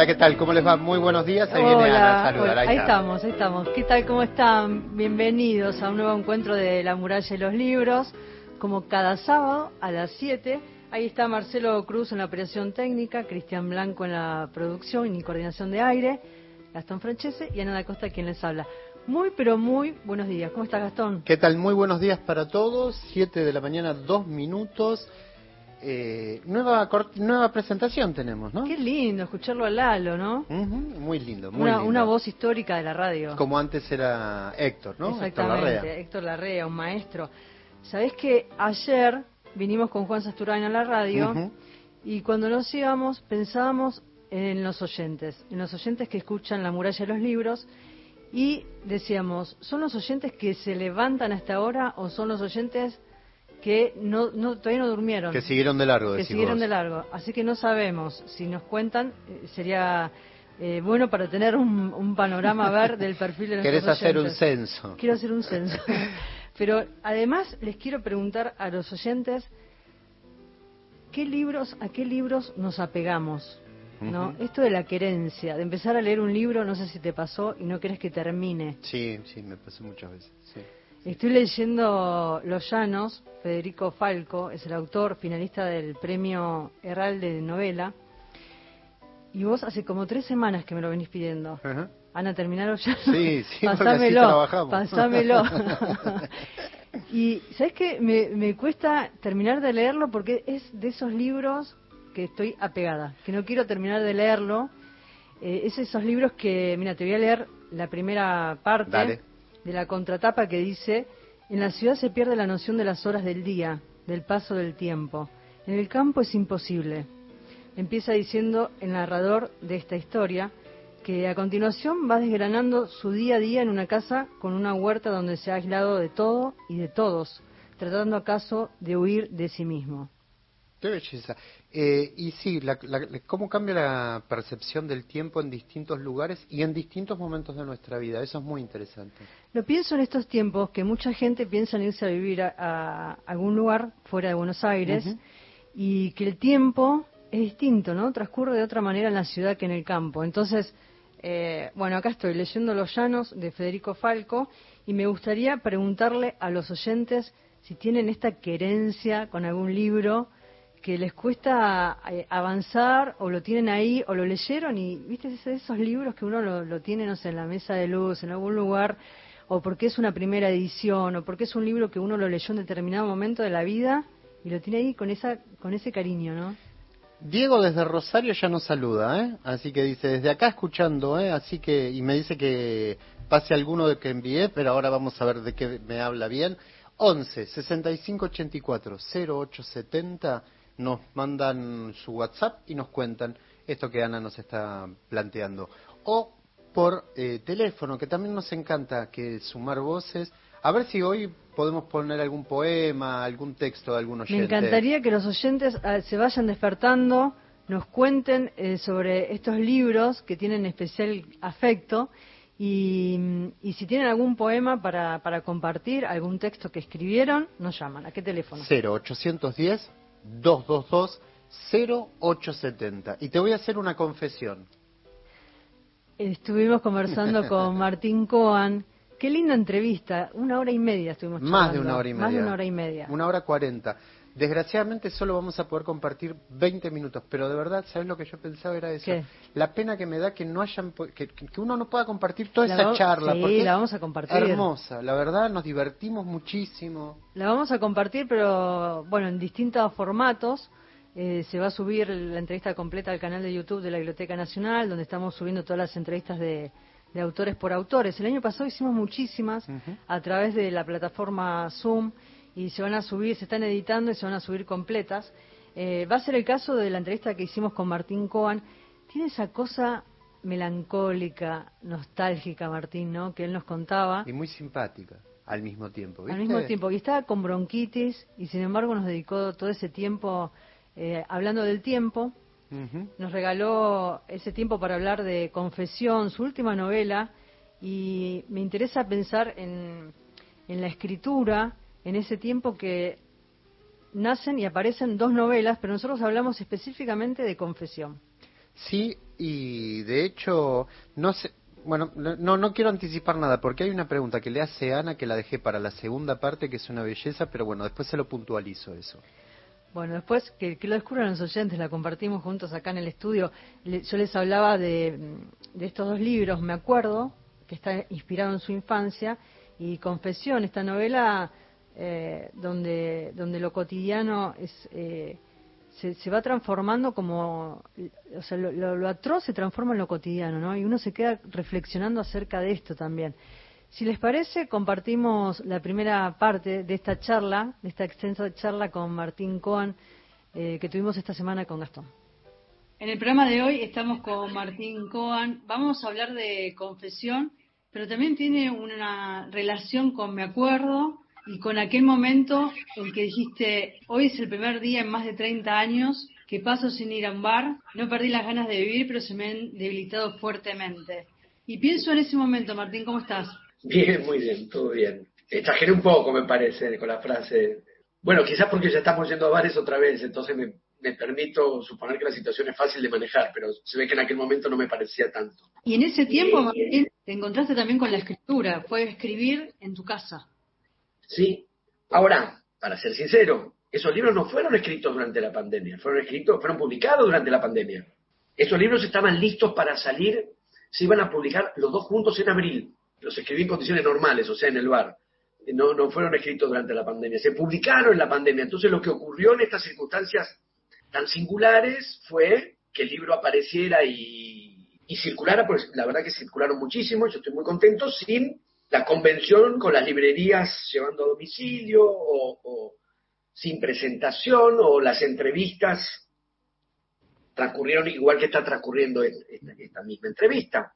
Hola, ¿qué tal? ¿Cómo les va? Muy buenos días. Ahí viene Ana a saludar. Ahí, estamos, ahí estamos. ¿Qué tal? ¿Cómo están? Bienvenidos a un nuevo encuentro de La Muralla y los Libros. Como cada sábado a las 7. Ahí está Marcelo Cruz en la operación técnica, Cristian Blanco en la producción y coordinación de aire, Gastón Francese y Ana da Costa quien les habla. Muy, pero muy buenos días. ¿Cómo está Gastón? ¿Qué tal? Muy buenos días para todos. 7 de la mañana, dos minutos. Eh, nueva nueva presentación tenemos, ¿no? Qué lindo escucharlo a Lalo, ¿no? muy lindo, muy una, lindo. Una voz histórica de la radio. Como antes era Héctor, ¿no? Exactamente, Héctor Larrea, un maestro. Sabés que ayer vinimos con Juan Sasturain a la radio y cuando nos íbamos pensábamos en los oyentes, en los oyentes que escuchan La muralla de los libros y decíamos, ¿son los oyentes que se levantan hasta ahora o son los oyentes que no, no, todavía no durmieron. Que siguieron de largo, Que siguieron de largo. Así que no sabemos. Si nos cuentan, eh, sería eh, bueno para tener un, panorama a ver del perfil de nuestros ¿Querés hacer un censo? Quiero hacer un censo. Pero además les quiero preguntar a los oyentes, ¿qué libros, a qué libros nos apegamos? ¿no? Esto de la querencia, de empezar a leer un libro, no sé si te pasó y no querés que termine. Sí, sí, me pasó muchas veces. Sí. Estoy leyendo Los Llanos, Federico Falco, es el autor finalista del premio Herralde de novela. Y vos hace como tres semanas que me lo venís pidiendo. Ana, ¿terminar Los Llanos? Sí, sí, pasámelo, pasámelo. y ¿sabes qué? Me, me cuesta terminar de leerlo porque es de esos libros que estoy apegada, que no quiero terminar de leerlo. Eh, es esos libros que, mira, te voy a leer la primera parte. Dale de la contratapa que dice, en la ciudad se pierde la noción de las horas del día, del paso del tiempo. En el campo es imposible. Empieza diciendo el narrador de esta historia que a continuación va desgranando su día a día en una casa con una huerta donde se ha aislado de todo y de todos, tratando acaso de huir de sí mismo. Eh, y sí, cómo cambia la percepción del tiempo en distintos lugares y en distintos momentos de nuestra vida. Eso es muy interesante. Lo pienso en estos tiempos que mucha gente piensa en irse a vivir a, algún lugar fuera de Buenos Aires y que el tiempo es distinto, ¿no? Transcurre de otra manera en la ciudad que en el campo. Entonces, eh, bueno, acá estoy leyendo Los Llanos de Federico Falco y me gustaría preguntarle a los oyentes si tienen esta querencia con algún libro que les cuesta eh, avanzar o lo tienen ahí o lo leyeron y viste esos libros que uno lo, tiene no sé en la mesa de luz en algún lugar o porque es una primera edición o porque es un libro que uno lo leyó en determinado momento de la vida y lo tiene ahí con esa con ese cariño no Diego desde Rosario ya nos saluda eh así que dice desde acá escuchando eh así que y me dice que pase alguno de que envié pero ahora vamos a ver de qué me habla bien. 11 65 84 0870 nos mandan su WhatsApp y nos cuentan esto que Ana nos está planteando. O por eh, teléfono, que también nos encanta que sumar voces. A ver si hoy podemos poner algún poema, algún texto de algún oyente. Me encantaría que los oyentes ah, se vayan despertando, nos cuenten eh, sobre estos libros que tienen especial afecto y, y, si tienen algún poema para, para compartir, algún texto que escribieron, nos llaman. ¿A qué teléfono? 0810 222-0870. Y te voy a hacer una confesión. Estuvimos conversando con Martín Coan. Qué linda entrevista. Una hora y media estuvimos charlando. Más de una hora y media. Más de una hora y media. Una hora cuarenta. Desgraciadamente solo vamos a poder compartir 20 minutos, pero de verdad, ¿sabes lo que yo pensaba? Era eso. La pena que me da que no hayan, que, uno no pueda compartir toda esa charla. Sí, la vamos a compartir. Hermosa, la verdad, nos divertimos muchísimo. La vamos a compartir, pero bueno, en distintos formatos. Eh, se va a subir la entrevista completa al canal de YouTube de la Biblioteca Nacional, donde estamos subiendo todas las entrevistas de, autores por autores. El año pasado hicimos muchísimas a través de la plataforma Zoom y se van a subir, se están editando y se van a subir completas. Eh, va a ser el caso de la entrevista que hicimos con Martín Coan. Tiene esa cosa melancólica, nostálgica, Martín, ¿no? Que él nos contaba. Y muy simpática. al mismo tiempo. Al mismo tiempo, y estaba con bronquitis y sin embargo nos dedicó todo ese tiempo eh, hablando del tiempo. Nos regaló ese tiempo para hablar de Confesión, su última novela, y me interesa pensar en, en la escritura, en ese tiempo que nacen y aparecen dos novelas, pero nosotros hablamos específicamente de Confesión. Sí, y de hecho, no sé, bueno, no, no quiero anticipar nada porque hay una pregunta que le hace Ana que la dejé para la segunda parte, que es una belleza, pero bueno, después se lo puntualizo eso. Bueno, después que, lo descubran los oyentes, la compartimos juntos acá en el estudio. yo les hablaba de, de, estos dos libros, me acuerdo, que está inspirado en su infancia, y Confesión, esta novela eh, donde, donde lo cotidiano es... Eh, se, va transformando como, o sea, lo, atroz se transforma en lo cotidiano, ¿no? Y uno se queda reflexionando acerca de esto también. Si les parece, compartimos la primera parte de esta charla, de esta extensa charla con Martín Coan, eh, que tuvimos esta semana con Gastón. En el programa de hoy estamos con Martín Coan. Vamos a hablar de confesión, pero también tiene una relación con Me Acuerdo, y con aquel momento en que dijiste, hoy es el primer día en más de 30 años que paso sin ir a un bar, no perdí las ganas de vivir, pero se me han debilitado fuertemente. Y pienso en ese momento, Martín, ¿cómo estás? Bien, muy bien, todo bien. Exageré un poco, me parece, con la frase. Bueno, quizás porque ya estamos yendo a bares otra vez, entonces me, me permito suponer que la situación es fácil de manejar, pero se ve que en aquel momento no me parecía tanto. Y en ese tiempo, Martín, te encontraste también con la escritura, fue escribir en tu casa. ¿Sí? Ahora, para ser sincero, esos libros no fueron escritos durante la pandemia, fueron escritos, fueron publicados durante la pandemia. Esos libros estaban listos para salir, se iban a publicar los dos juntos en abril. Los escribí en condiciones normales, o sea, en el bar. No, no fueron escritos durante la pandemia, se publicaron en la pandemia. Entonces lo que ocurrió en estas circunstancias tan singulares fue que el libro apareciera y, y circulara, pues la verdad que circularon muchísimo, yo estoy muy contento, sin la convención con las librerías llevando a domicilio o, sin presentación o las entrevistas transcurrieron igual que está transcurriendo esta, misma entrevista.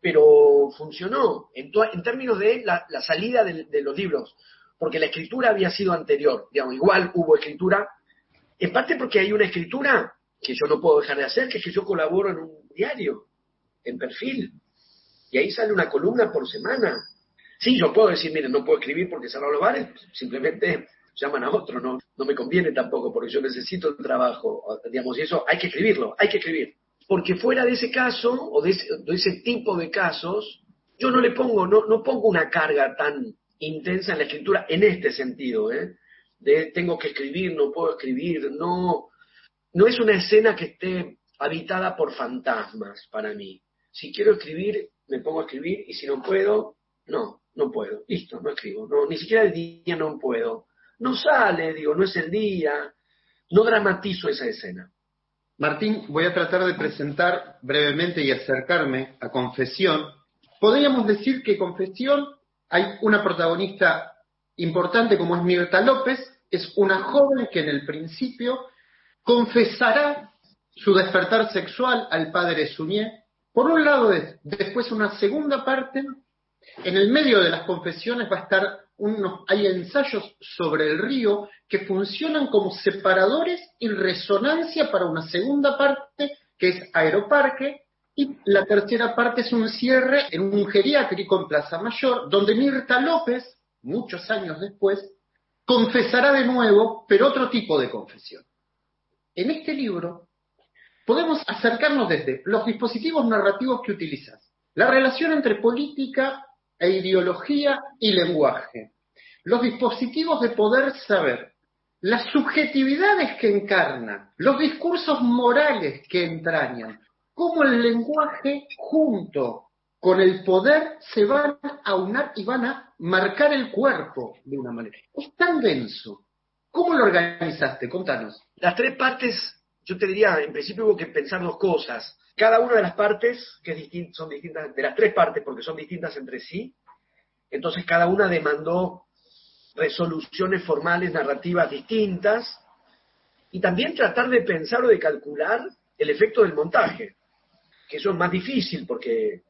Pero funcionó en, en términos de la, salida de, de, los libros, porque la escritura había sido anterior, digamos, igual hubo escritura, en parte porque hay una escritura que yo no puedo dejar de hacer, que es que yo colaboro en un diario, en perfil, y ahí sale una columna por semana, Sí, yo puedo decir, miren, no puedo escribir porque cerraron los bares, simplemente llaman a otro, no, no me conviene tampoco porque yo necesito el trabajo, digamos, y eso hay que escribirlo, hay que escribir. Porque fuera de ese caso o de ese, tipo de casos, yo no le pongo, no, no pongo una carga tan intensa en la escritura en este sentido, ¿eh? de tengo que escribir, no puedo escribir, no, no es una escena que esté habitada por fantasmas para mí. Si quiero escribir, me pongo a escribir y si no puedo, no no puedo, listo, no escribo, no, ni siquiera el día no puedo. No sale, digo, no es el día, no dramatizo esa escena. Martín, voy a tratar de presentar brevemente y acercarme a Confesión. Podríamos decir que Confesión hay una protagonista importante como es Mirta López, es una joven que en el principio confesará su despertar sexual al padre Suñé. Por un lado, después una segunda parte en el medio de las confesiones va a estar unos, hay ensayos sobre el río que funcionan como separadores y resonancia para una segunda parte que es Aeroparque y la tercera parte es un cierre en un geriátrico en Plaza Mayor donde Mirta López, muchos años después, confesará de nuevo, pero otro tipo de confesión. En este libro podemos acercarnos desde los dispositivos narrativos que utilizas, la relación entre política e ideología y lenguaje, los dispositivos de poder saber, las subjetividades que encarnan, los discursos morales que entrañan, cómo el lenguaje junto con el poder se van a unar y van a marcar el cuerpo de una manera. Es tan denso. ¿Cómo lo organizaste? Contanos. Las tres partes, yo te diría, en principio hubo que pensar dos cosas cada una de las partes, que son distintas, de las tres partes, porque son distintas entre sí, entonces cada una demandó resoluciones formales, narrativas distintas, y también tratar de pensar o de calcular el efecto del montaje, que eso es más difícil porque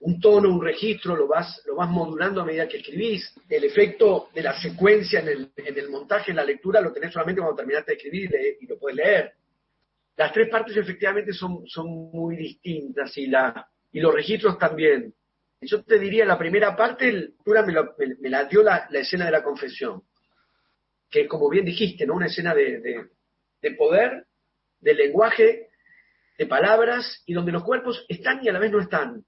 un tono, un registro, lo vas, lo vas modulando a medida que escribís. El efecto de la secuencia en el, en el montaje, en la lectura, lo tenés solamente cuando terminaste de escribir y, lo puedes leer. Las tres partes efectivamente son, muy distintas y, la, los registros también. Yo te diría, la primera parte, me, me, la dio la, escena de la confesión, que como bien dijiste, ¿no? Una escena de, de poder, de lenguaje, de palabras, y donde los cuerpos están y a la vez no están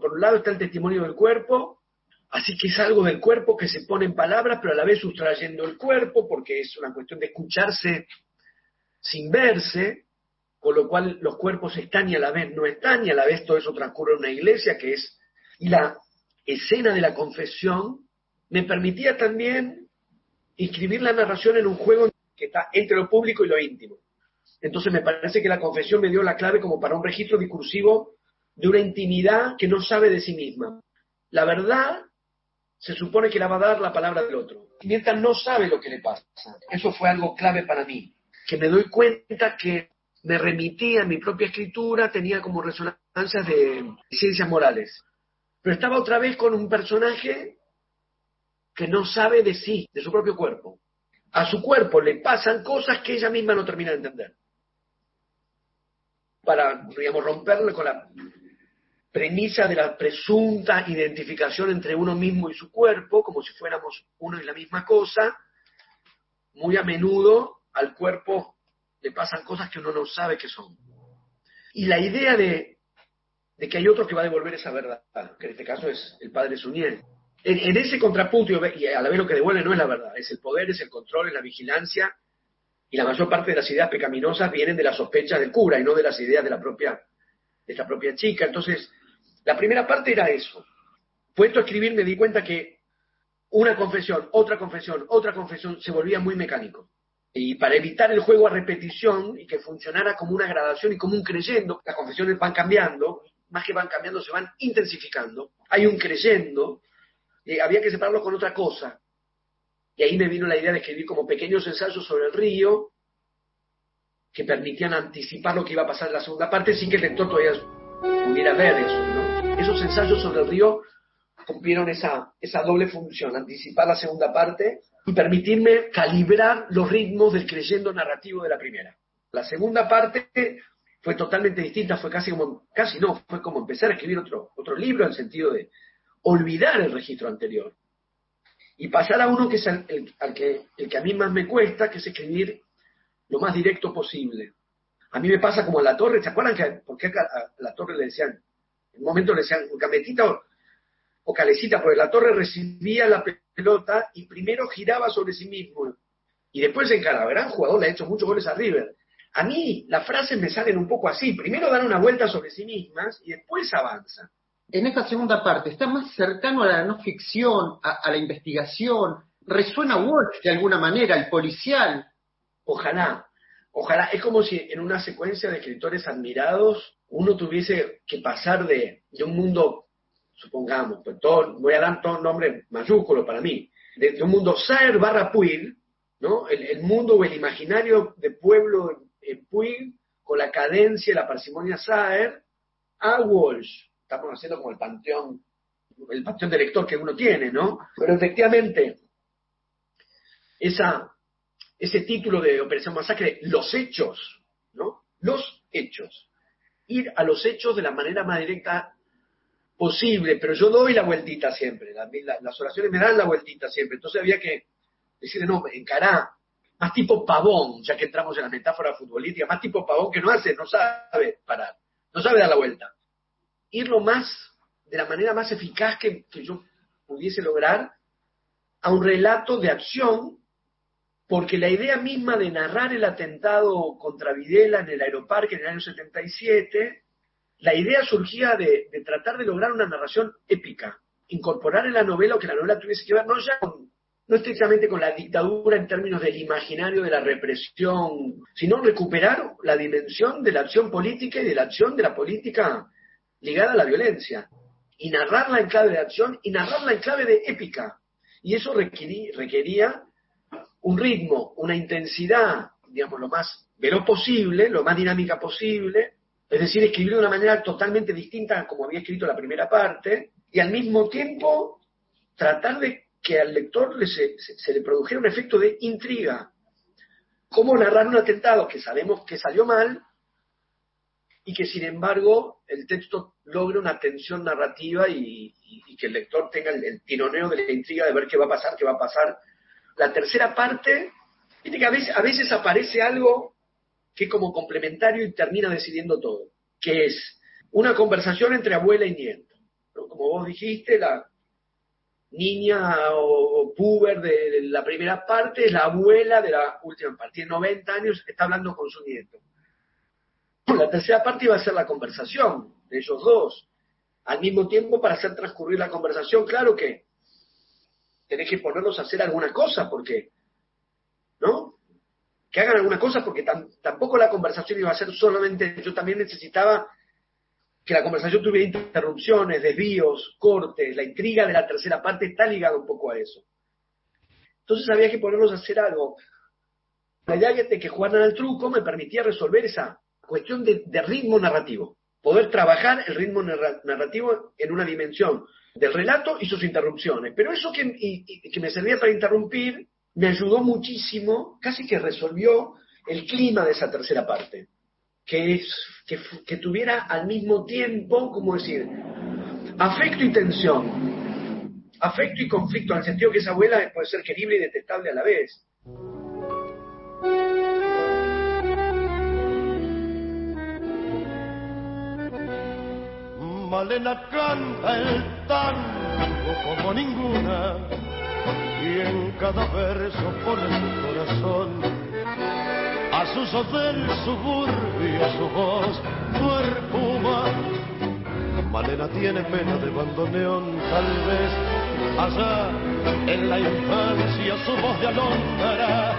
por un lado está el testimonio del cuerpo, así que es algo del cuerpo que se pone en palabras, pero a la vez sustrayendo el cuerpo, porque es una cuestión de escucharse sin verse, con lo cual los cuerpos están y a la vez no están, y a la vez todo eso transcurre en una iglesia, que es y la escena de la confesión me permitía también inscribir la narración en un juego que está entre lo público y lo íntimo. Entonces me parece que la confesión me dio la clave como para un registro discursivo de una intimidad que no sabe de sí misma. La verdad se supone que la va a dar la palabra del otro. Mientras no sabe lo que le pasa. Eso fue algo clave para mí. Que me doy cuenta que me remitía a mi propia escritura, tenía como resonancias de ciencias morales. Pero estaba otra vez con un personaje que no sabe de sí, de su propio cuerpo. A su cuerpo le pasan cosas que ella misma no termina de entender. Para, digamos, romperle con la premisa de la presunta identificación entre uno mismo y su cuerpo, como si fuéramos uno y la misma cosa, muy a menudo al cuerpo le pasan cosas que uno no sabe que son. Y la idea de, que hay otro que va a devolver esa verdad, que en este caso es el padre Suniel. En, ese contrapunto, y a la vez lo que devuelve no es la verdad, es el poder, es el control, es la vigilancia, y la mayor parte de las ideas pecaminosas vienen de las sospechas del cura y no de las ideas de la propia, de esta propia chica. Entonces, la primera parte era eso. Puesto a escribir me di cuenta que una confesión, otra confesión, otra confesión se volvía muy mecánico. Y para evitar el juego a repetición y que funcionara como una gradación y como un creyendo, las confesiones van cambiando, más que van cambiando, se van intensificando. Hay un creyendo, y había que separarlo con otra cosa. Y ahí me vino la idea de escribir como pequeños ensayos sobre el río que permitían anticipar lo que iba a pasar en la segunda parte sin que el lector todavía pudiera ver eso. ¿no? esos ensayos sobre el río cumplieron esa, esa doble función, anticipar la segunda parte y permitirme calibrar los ritmos del creyendo narrativo de la primera. La segunda parte fue totalmente distinta, fue casi como, casi no, fue como empezar a escribir otro, otro libro en el sentido de olvidar el registro anterior y pasar a uno que es el, que, el que a mí más me cuesta, que es escribir lo más directo posible. A mí me pasa como a la torre, ¿se acuerdan que por qué a la torre le decían en un momento le decían cametita o, calecita, porque la torre recibía la pelota y primero giraba sobre sí mismo y después se encaraba. Gran jugador, le ha hecho muchos goles a River. A mí las frases me salen un poco así. Primero dan una vuelta sobre sí mismas y después avanzan. En esta segunda parte, está más cercano a la no ficción, a, la investigación. Resuena Walsh de alguna manera, el policial. Ojalá, ojalá. Es como si en una secuencia de escritores admirados uno tuviese que pasar de, un mundo, supongamos, pues todo, voy a dar todo un nombre mayúsculo para mí, de, un mundo Saer barra Puig, ¿no? El, mundo o el imaginario de pueblo en Puig, con la cadencia y la parsimonia Saer, a Walsh. Estamos haciendo como el panteón, el panteón de lector que uno tiene, ¿no? Pero efectivamente, esa, ese título de Operación Masacre, los hechos, ¿no? Los hechos ir a los hechos de la manera más directa posible, pero yo doy la vueltita siempre, las oraciones me dan la vueltita siempre, entonces había que decirle, no, encará, más tipo pavón, ya que entramos en la metáfora futbolística, más tipo pavón que no hace, no sabe parar, no sabe dar la vuelta. Ir lo más, de la manera más eficaz que, que yo pudiese lograr, a un relato de acción porque la idea misma de narrar el atentado contra Videla en el aeroparque en el año 77, la idea surgía de, tratar de lograr una narración épica, incorporar en la novela o que la novela tuviese que ver no ya con, no estrictamente con la dictadura en términos del imaginario de la represión, sino recuperar la dimensión de la acción política y de la acción de la política ligada a la violencia, y narrarla en clave de acción y narrarla en clave de épica. Y eso requería un ritmo, una intensidad, digamos, lo más veloz posible, lo más dinámica posible, Es decir, escribir de una manera totalmente distinta a como había escrito la primera parte, y al mismo tiempo tratar de que al lector le se, le produjera un efecto de intriga. Cómo narrar un atentado que sabemos que salió mal y que sin embargo el texto logre una tensión narrativa y, que el lector tenga el, tironeo de la intriga de ver qué va a pasar, qué va a pasar. La tercera parte, que a veces, a veces aparece algo que es como complementario y termina decidiendo todo, que es una conversación entre abuela y nieto. Como vos dijiste, la niña o, puber de la primera parte es la abuela de la última parte. Tiene 90 años, está hablando con su nieto. La tercera parte iba a ser la conversación de ellos dos. Al mismo tiempo, para hacer transcurrir la conversación, claro que tenés que ponerlos a hacer alguna cosa, porque, ¿no? Que hagan alguna cosa, porque tampoco la conversación iba a ser solamente, yo también necesitaba que la conversación tuviera interrupciones, desvíos, cortes, la intriga de la tercera parte está ligada un poco a eso. Entonces había que ponerlos a hacer algo. La idea de que jugaran al truco me permitía resolver esa cuestión de, ritmo narrativo. Poder trabajar el ritmo narrativo en una dimensión del relato y sus interrupciones. Pero eso que, que me servía para interrumpir me ayudó muchísimo, casi que resolvió el clima de esa tercera parte. Que, es, que, tuviera al mismo tiempo, como decir, afecto y tensión. Afecto y conflicto, en el sentido que esa abuela puede ser querible y detestable a la vez. Malena canta el tango como ninguna y en cada verso pone su corazón. A su del suburbio su voz perfuma Malena tiene pena de bandoneón tal vez allá en la infancia su voz de alondra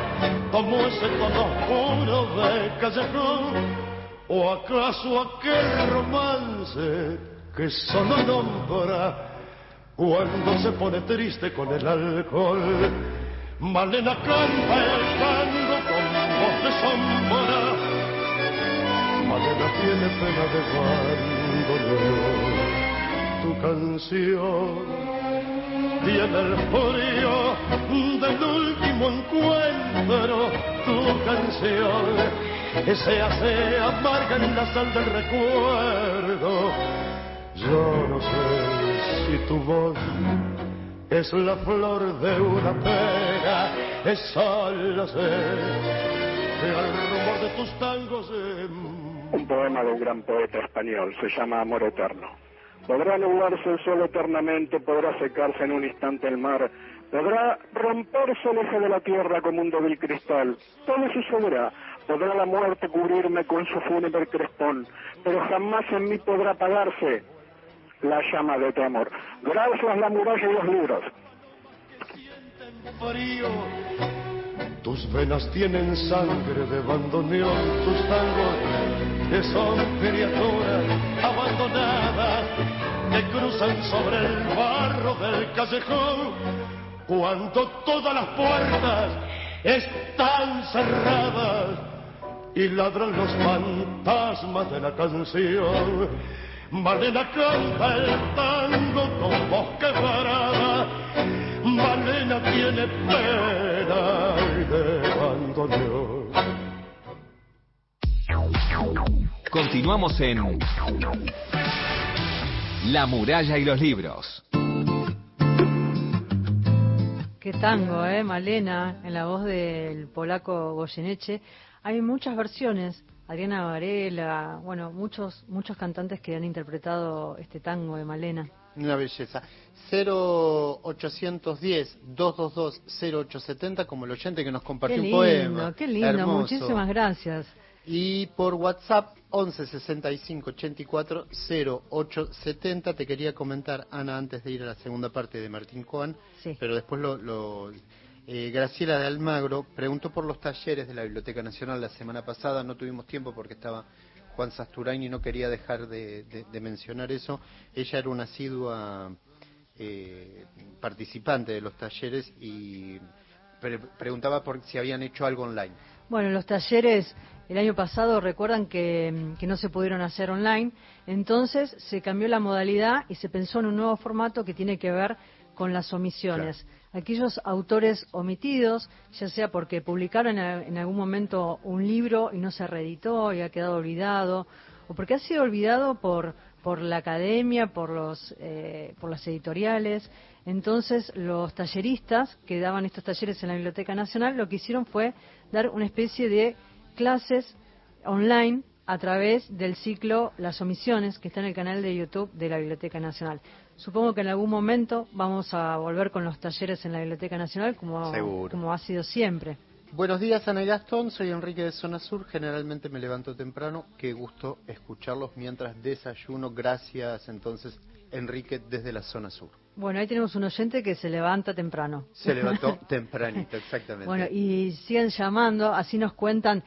como ese tono puro de callejón. O acaso aquel romance que solo nombra cuando se pone triste con el alcohol. Malena canta el tango con voz de sombra. Malena tiene pena de bandoneón. Tu canción tiene el frío del último encuentro. Tu canción se hace amarga en la sal del recuerdo yo no sé si tu voz es la flor de una pera, es solo sé que al rumor de tus tangos... Un poema de un gran poeta español, se llama Amor Eterno. Podrá nublarse el sol eternamente, podrá secarse en un instante el mar, podrá romperse el eje de la tierra como un débil cristal. Todo sucederá. Podrá la muerte cubrirme con su fúnebre crespón, pero jamás en mí podrá apagarse la llama de tu amor. Gracias la muralla y los libros. Tus venas tienen sangre de bandoneón, tus tangos que son criaturas abandonadas que cruzan sobre el barro del callejón cuando todas las puertas están cerradas y ladran los fantasmas de la canción Malena canta el tango con voz quebrada. Malena tiene pena de bandoneón. Continuamos en La muralla y los libros. Qué tango, ¿eh? Malena, en la voz del polaco Goyeneche. Hay muchas versiones Adriana Varela, bueno, muchos muchos cantantes que han interpretado este tango de Malena. Una belleza. 0810-222-0870 como el oyente que nos compartió un poema. Qué lindo, muchísimas gracias. Y por WhatsApp 11 65 84 0870. Te quería comentar, Ana, antes de ir a la segunda parte de Martín Coan, pero después lo, lo eh, Graciela de Almagro preguntó por los talleres de la Biblioteca Nacional la semana pasada, no tuvimos tiempo porque estaba Juan Sasturain y no quería dejar de, mencionar eso. Ella era una asidua eh, participante de los talleres y preguntaba por si habían hecho algo online. Bueno, los talleres el año pasado recuerdan que, que, no se pudieron hacer online, entonces se cambió la modalidad y se pensó en un nuevo formato que tiene que ver con las omisiones. Aquellos autores omitidos, ya sea porque publicaron en algún momento un libro y no se reeditó y ha quedado olvidado, o porque ha sido olvidado por, por la academia, por, los, eh, por las editoriales. Entonces, los talleristas que daban estos talleres en la Biblioteca Nacional lo que hicieron fue dar una especie de clases online a través del ciclo Las Omisiones, que está en el canal de YouTube de la Biblioteca Nacional. Supongo que en algún momento vamos a volver con los talleres en la Biblioteca Nacional, como, como ha sido siempre. Buenos días, Ana y Gastón. Soy Enrique de Zona Sur. Generalmente me levanto temprano. Qué gusto escucharlos mientras desayuno. Gracias, entonces, Enrique, desde la Zona Sur. Bueno, ahí tenemos un oyente que se levanta temprano. Se levantó tempranito, exactamente. Bueno, y siguen llamando, así nos cuentan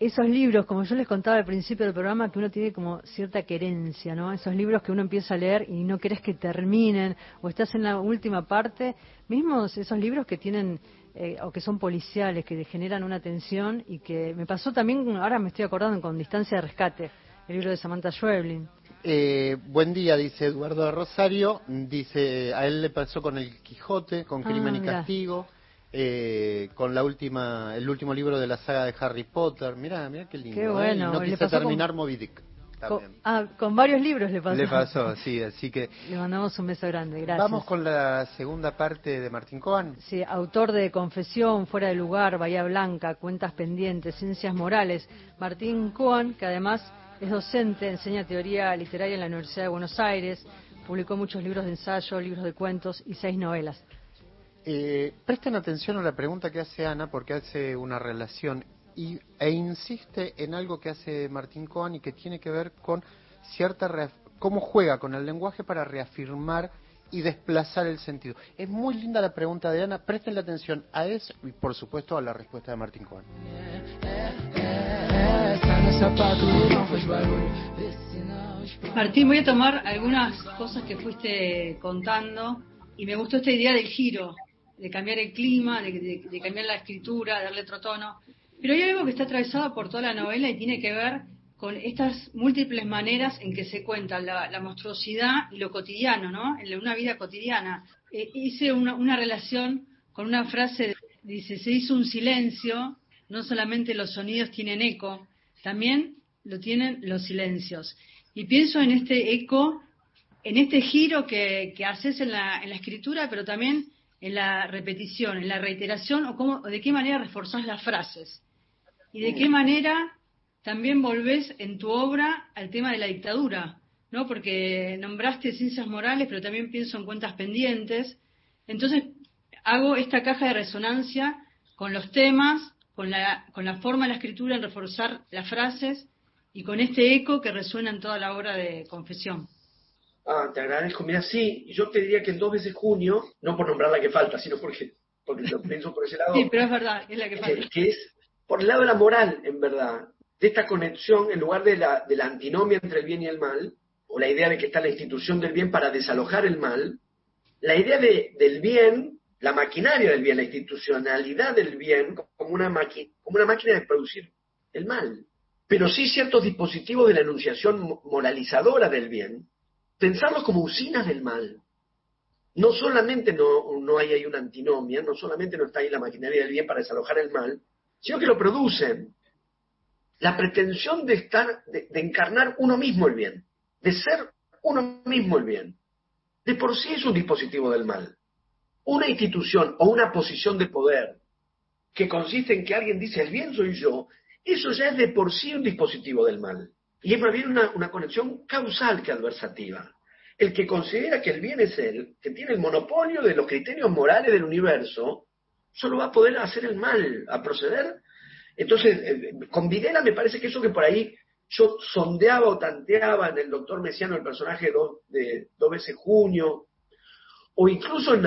esos libros, como yo les contaba al principio del programa, que uno tiene como cierta querencia, ¿no? Esos libros que uno empieza a leer y no querés que terminen, o estás en la última parte, mismos esos libros que tienen, eh, o que son policiales, que generan una tensión y que me pasó también, ahora me estoy acordando, con Distancia de Rescate, el libro de Samantha Schweblin. Eh, buen día, dice Eduardo Rosario. Dice, a él le pasó con El Quijote, con Crimen y ah, Castigo eh, con la última, el último libro de la saga de Harry Potter. Mira, mira qué lindo. Qué ¿eh? bueno. no quise terminar Moby Dick. Con, ah, con varios libros le pasó. Le pasó, sí, así que... Le mandamos un beso grande, gracias. Vamos con la segunda parte de Martín Coan. Sí, autor de Confesión, Fuera de Lugar, Bahía Blanca, Cuentas Pendientes, Ciencias Morales. Martín Coan, que además es docente, enseña teoría literaria en la Universidad de Buenos Aires, publicó muchos libros de ensayo, libros de cuentos y seis novelas. Eh, presten atención a la pregunta que hace Ana porque hace una relación y, e insiste en algo que hace Martín Cohen y que tiene que ver con cierta cómo juega con el lenguaje para reafirmar y desplazar el sentido. Es muy linda la pregunta de Ana, presten la atención a eso y por supuesto a la respuesta de Martín Cohen. Martín, voy a tomar algunas cosas que fuiste contando y me gustó esta idea del giro, de cambiar el clima, de, cambiar la escritura, darle otro tono. Pero hay algo que está atravesado por toda la novela y tiene que ver con estas múltiples maneras en que se cuenta la, monstruosidad y lo cotidiano, ¿no? En una vida cotidiana. Eh, hice una, relación con una frase, dice, se hizo un silencio, no solamente los sonidos tienen eco, también lo tienen los silencios. Y pienso en este eco, en este giro que, que haces en la, en la escritura, pero también en la repetición, en la reiteración o, cómo, de qué manera reforzás las frases y de qué manera también volvés en tu obra al tema de la dictadura, ¿no? Porque nombraste ciencias morales, pero también pienso en cuentas pendientes. Entonces, hago esta caja de resonancia con los temas, con la, con la forma de la escritura en reforzar las frases y con este eco que resuena en toda la obra de confesión. Ah, te agradezco. Mira, sí, yo te diría que en dos veces junio, no por nombrar la que falta, sino porque, porque lo pienso por ese lado. Sí, pero es verdad, es la que falta. Que, es por el lado de la moral, en verdad, de esta conexión, en lugar de la, de la antinomia entre el bien y el mal, o la idea de que está la institución del bien para desalojar el mal, la idea de, del bien, la maquinaria del bien, la institucionalidad del bien, como una, como una máquina de producir el mal. Pero sí ciertos dispositivos de la enunciación moralizadora del bien, pensarlos como usinas del mal. No solamente no, no hay ahí una antinomia, no solamente no está ahí la maquinaria del bien para desalojar el mal, sino que lo producen. La pretensión de estar, de, encarnar uno mismo el bien, de ser uno mismo el bien, de por sí es un dispositivo del mal. Una institución o una posición de poder que consiste en que alguien dice el bien soy yo, eso ya es de por sí un dispositivo del mal. Y es más bien una, conexión causal que adversativa. El que considera que el bien es él, que tiene el monopolio de los criterios morales del universo, solo va a poder hacer el mal, a proceder. Entonces, eh, con Videla me parece que eso que por ahí yo sondeaba o tanteaba en el doctor Mesiano, el personaje de, Dos veces Junio, o incluso en,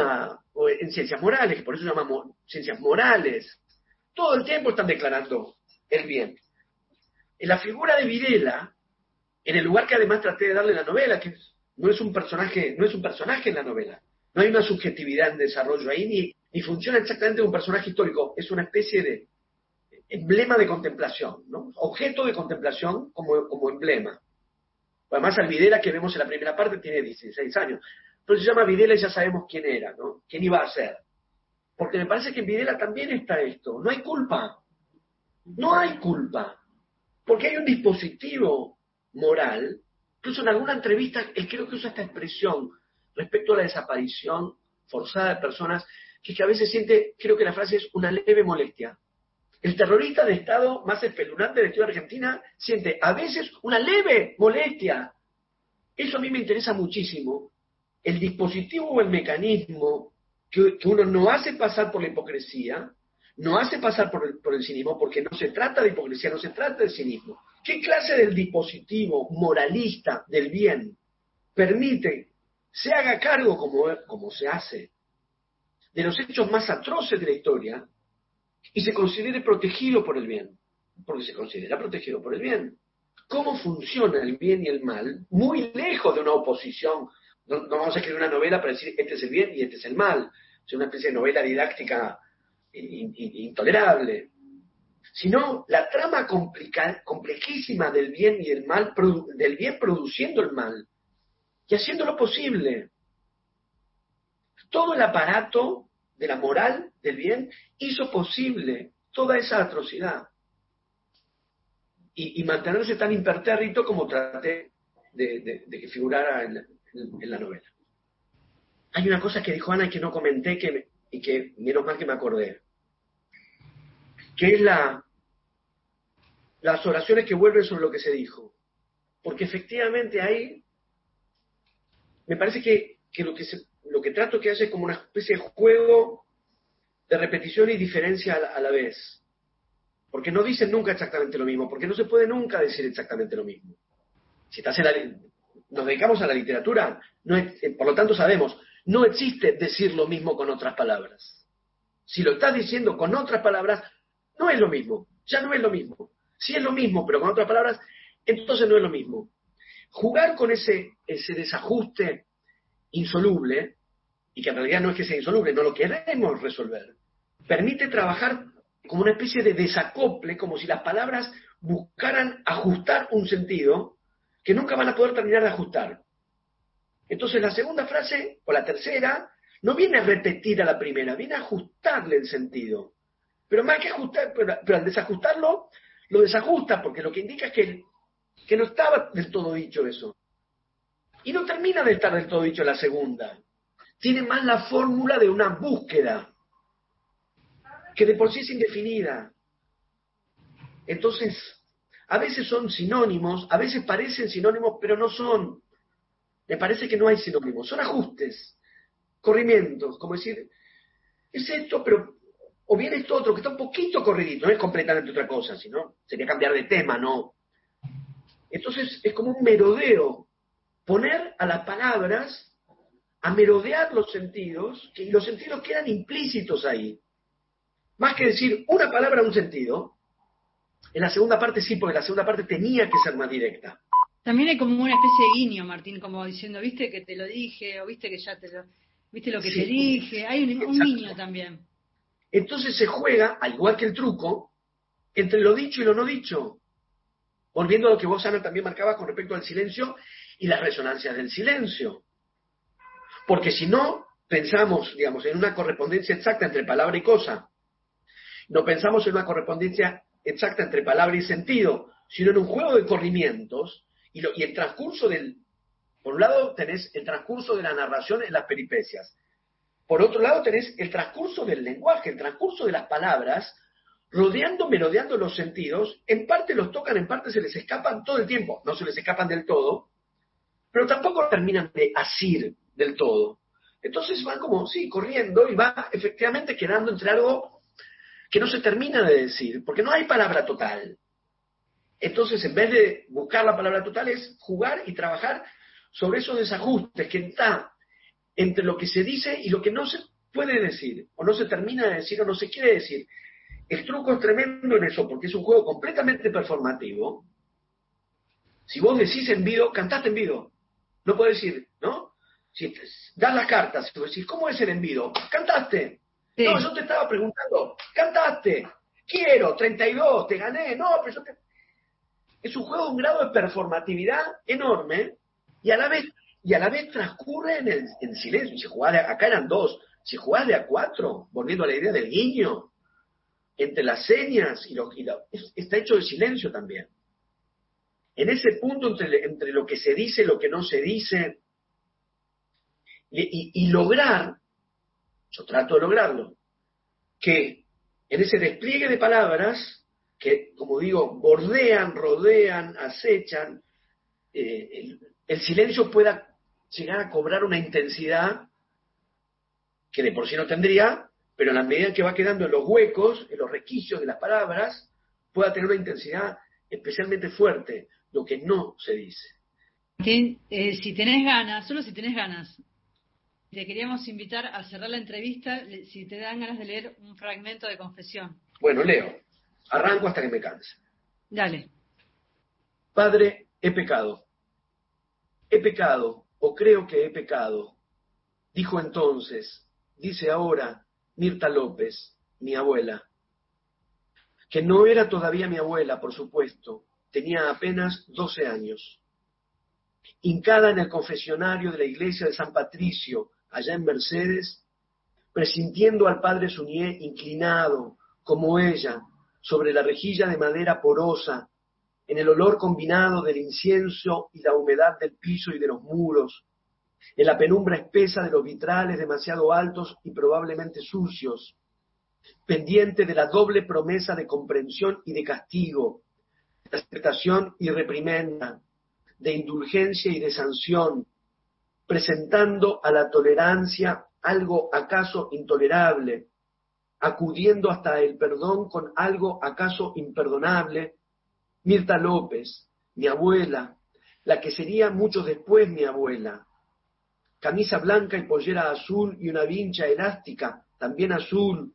en Ciencias Morales, que por eso llamamos Ciencias Morales, todo el tiempo están declarando el bien. La figura de Videla, en el lugar que además traté de darle la novela, que no es un personaje, no es un personaje en la novela, no hay una subjetividad en desarrollo ahí, ni, funciona exactamente como un personaje histórico, es una especie de, emblema de contemplación. Objeto de contemplación como, emblema. Además, al Videla que vemos en la primera parte tiene 16 años. Pero se llama Videla y ya sabemos quién era, ¿no? ¿Quién iba a ser? Porque me parece que en Videla también está esto. No hay culpa. No hay culpa. Porque hay un dispositivo moral. Incluso en alguna entrevista, él creo que usa esta expresión respecto a la desaparición forzada de personas, que, es que a veces siente, creo que la frase es una leve molestia. El terrorista de Estado más espeluznante de la historia argentina siente a veces una leve molestia. Eso a mí me interesa muchísimo. El dispositivo o el mecanismo que, uno no hace pasar por la hipocresía, no hace pasar por el, cinismo, porque no se trata de hipocresía, no se trata de cinismo. ¿Qué clase del dispositivo moralista del bien permite se haga cargo, como, como se hace, de los hechos más atroces de la historia y se considere protegido por el bien, porque se considera protegido por el bien. ¿Cómo funciona el bien y el mal? Muy lejos de una oposición. No, vamos a escribir una novela para decir este es el bien y este es el mal. Es una especie de novela didáctica intolerable. Sino la trama complejísima del bien y el mal, del bien produciendo el mal y haciéndolo posible. Todo el aparato de la moral del bien hizo posible toda esa atrocidad. Y, mantenerse tan impertérrito como traté de, que figurara en, la novela. Hay una cosa que dijo Ana y que no comenté que, y que menos mal que me acordé, que es la, las oraciones que vuelven sobre lo que se dijo. Porque efectivamente ahí me parece que, lo que se, lo que trato que hace es como una especie de juego de repetición y diferencia a la, vez. Porque no dicen nunca exactamente lo mismo, porque no se puede nunca decir exactamente lo mismo. Si estás en la, nos dedicamos a la literatura, no eh, por lo tanto sabemos, no existe decir lo mismo con otras palabras. Si lo estás diciendo con otras palabras, no es lo mismo, ya no es lo mismo. Si es lo mismo, pero con otras palabras, entonces no es lo mismo. Jugar con ese, ese desajuste insoluble, y que en realidad no es que sea insoluble, no lo queremos resolver, permite trabajar como una especie de desacople, como si las palabras buscaran ajustar un sentido que nunca van a poder terminar de ajustar. Entonces la segunda frase, o la tercera, no viene a repetir a la primera, viene a ajustarle el sentido. Pero más que ajustar, pero, al desajustarlo, lo desajusta, porque lo que indica es que, que no estaba del todo dicho eso. Y no termina de estar del todo dicho la segunda. Tiene más la fórmula de una búsqueda, que de por sí es indefinida. Entonces, a veces son sinónimos, a veces parecen sinónimos, pero no son. Me parece que no hay sinónimos, son ajustes, corrimientos, como decir, es esto, pero o bien esto otro, que está un poquito corridito, no es completamente otra cosa, sino sería cambiar de tema, ¿no? Entonces es como un merodeo poner a las palabras a merodear los sentidos, y los sentidos quedan implícitos ahí. Más que decir una palabra, un sentido, en la segunda parte sí, porque la segunda parte tenía que ser más directa. También hay como una especie de guiño, Martín, como diciendo, viste que te lo dije, o viste que ya te lo, viste lo que te dije, hay un, un guiño también. Entonces se juega, al igual que el truco, entre lo dicho y lo no dicho. Volviendo a lo que vos, Ana, también marcabas con respecto al silencio y las resonancias del silencio. Porque si no pensamos, digamos, en una correspondencia exacta entre palabra y cosa, no pensamos en una correspondencia exacta entre palabra y sentido, sino en un juego de corrimientos y, y el transcurso del... Por un lado tenés el transcurso de la narración en las peripecias. Por otro lado tenés el transcurso del lenguaje, el transcurso de las palabras, rodeando, merodeando los sentidos, en parte los tocan, en parte se les escapan todo el tiempo, no se les escapan del todo, pero tampoco terminan de asir del todo. Entonces van como, sí, corriendo y va efectivamente quedando entre algo que no se termina de decir, porque no hay palabra total. Entonces, en vez de buscar la palabra total, es jugar y trabajar sobre esos desajustes que está entre lo que se dice y lo que no se puede decir, o no se termina de decir, o no se quiere decir. El truco es tremendo en eso, porque es un juego completamente performativo. Si vos decís en vivo, cantaste en vivo. No puedes decir, ¿no? Si das las cartas, si vos decís, ¿cómo es el envido? Cantaste. No, yo te estaba preguntando, cantaste. quiero, 32, te gané, no, pero yo te... Es un juego de un grado de performatividad enorme y a la vez, y a la vez transcurre en, el, en silencio. Si jugás acá eran dos, si jugás a cuatro, volviendo a la idea del guiño, entre las señas y lo, y está hecho de silencio también. En ese punto entre, lo que se dice y lo que no se dice, y lograr, yo trato de lograrlo, que en ese despliegue de palabras, que como digo, bordean, rodean, acechan, eh, el, el silencio pueda llegar a cobrar una intensidad que de por sí no tendría, pero en la medida que va quedando en los huecos, en los resquicios de las palabras, pueda tener una intensidad especialmente fuerte, lo que no se dice. Eh, si tenés ganas, solo si tenés ganas, te queríamos invitar a cerrar la entrevista, si te dan ganas de leer un fragmento de confesión. Bueno, leo. Arranco hasta que me canse. Dale. Padre, he pecado. He pecado, o creo que he pecado. Dijo entonces, dice ahora, Mirta López, mi abuela, que no era todavía mi abuela, por supuesto, tenía apenas 12 años. Hincada en el confesionario de la iglesia de San Patricio, allá en Mercedes, presintiendo al padre Suñé inclinado, como ella, sobre la rejilla de madera porosa, en el olor combinado del incienso y la humedad del piso y de los muros, en la penumbra espesa de los vitrales demasiado altos y probablemente sucios, pendiente de la doble promesa de comprensión y de castigo, de aceptación y reprimenda, de indulgencia y de sanción, presentando a la tolerancia algo acaso intolerable, acudiendo hasta el perdón con algo acaso imperdonable, Mirta López, mi abuela, la que sería mucho después mi abuela, camisa blanca y pollera azul y una vincha elástica, también azul,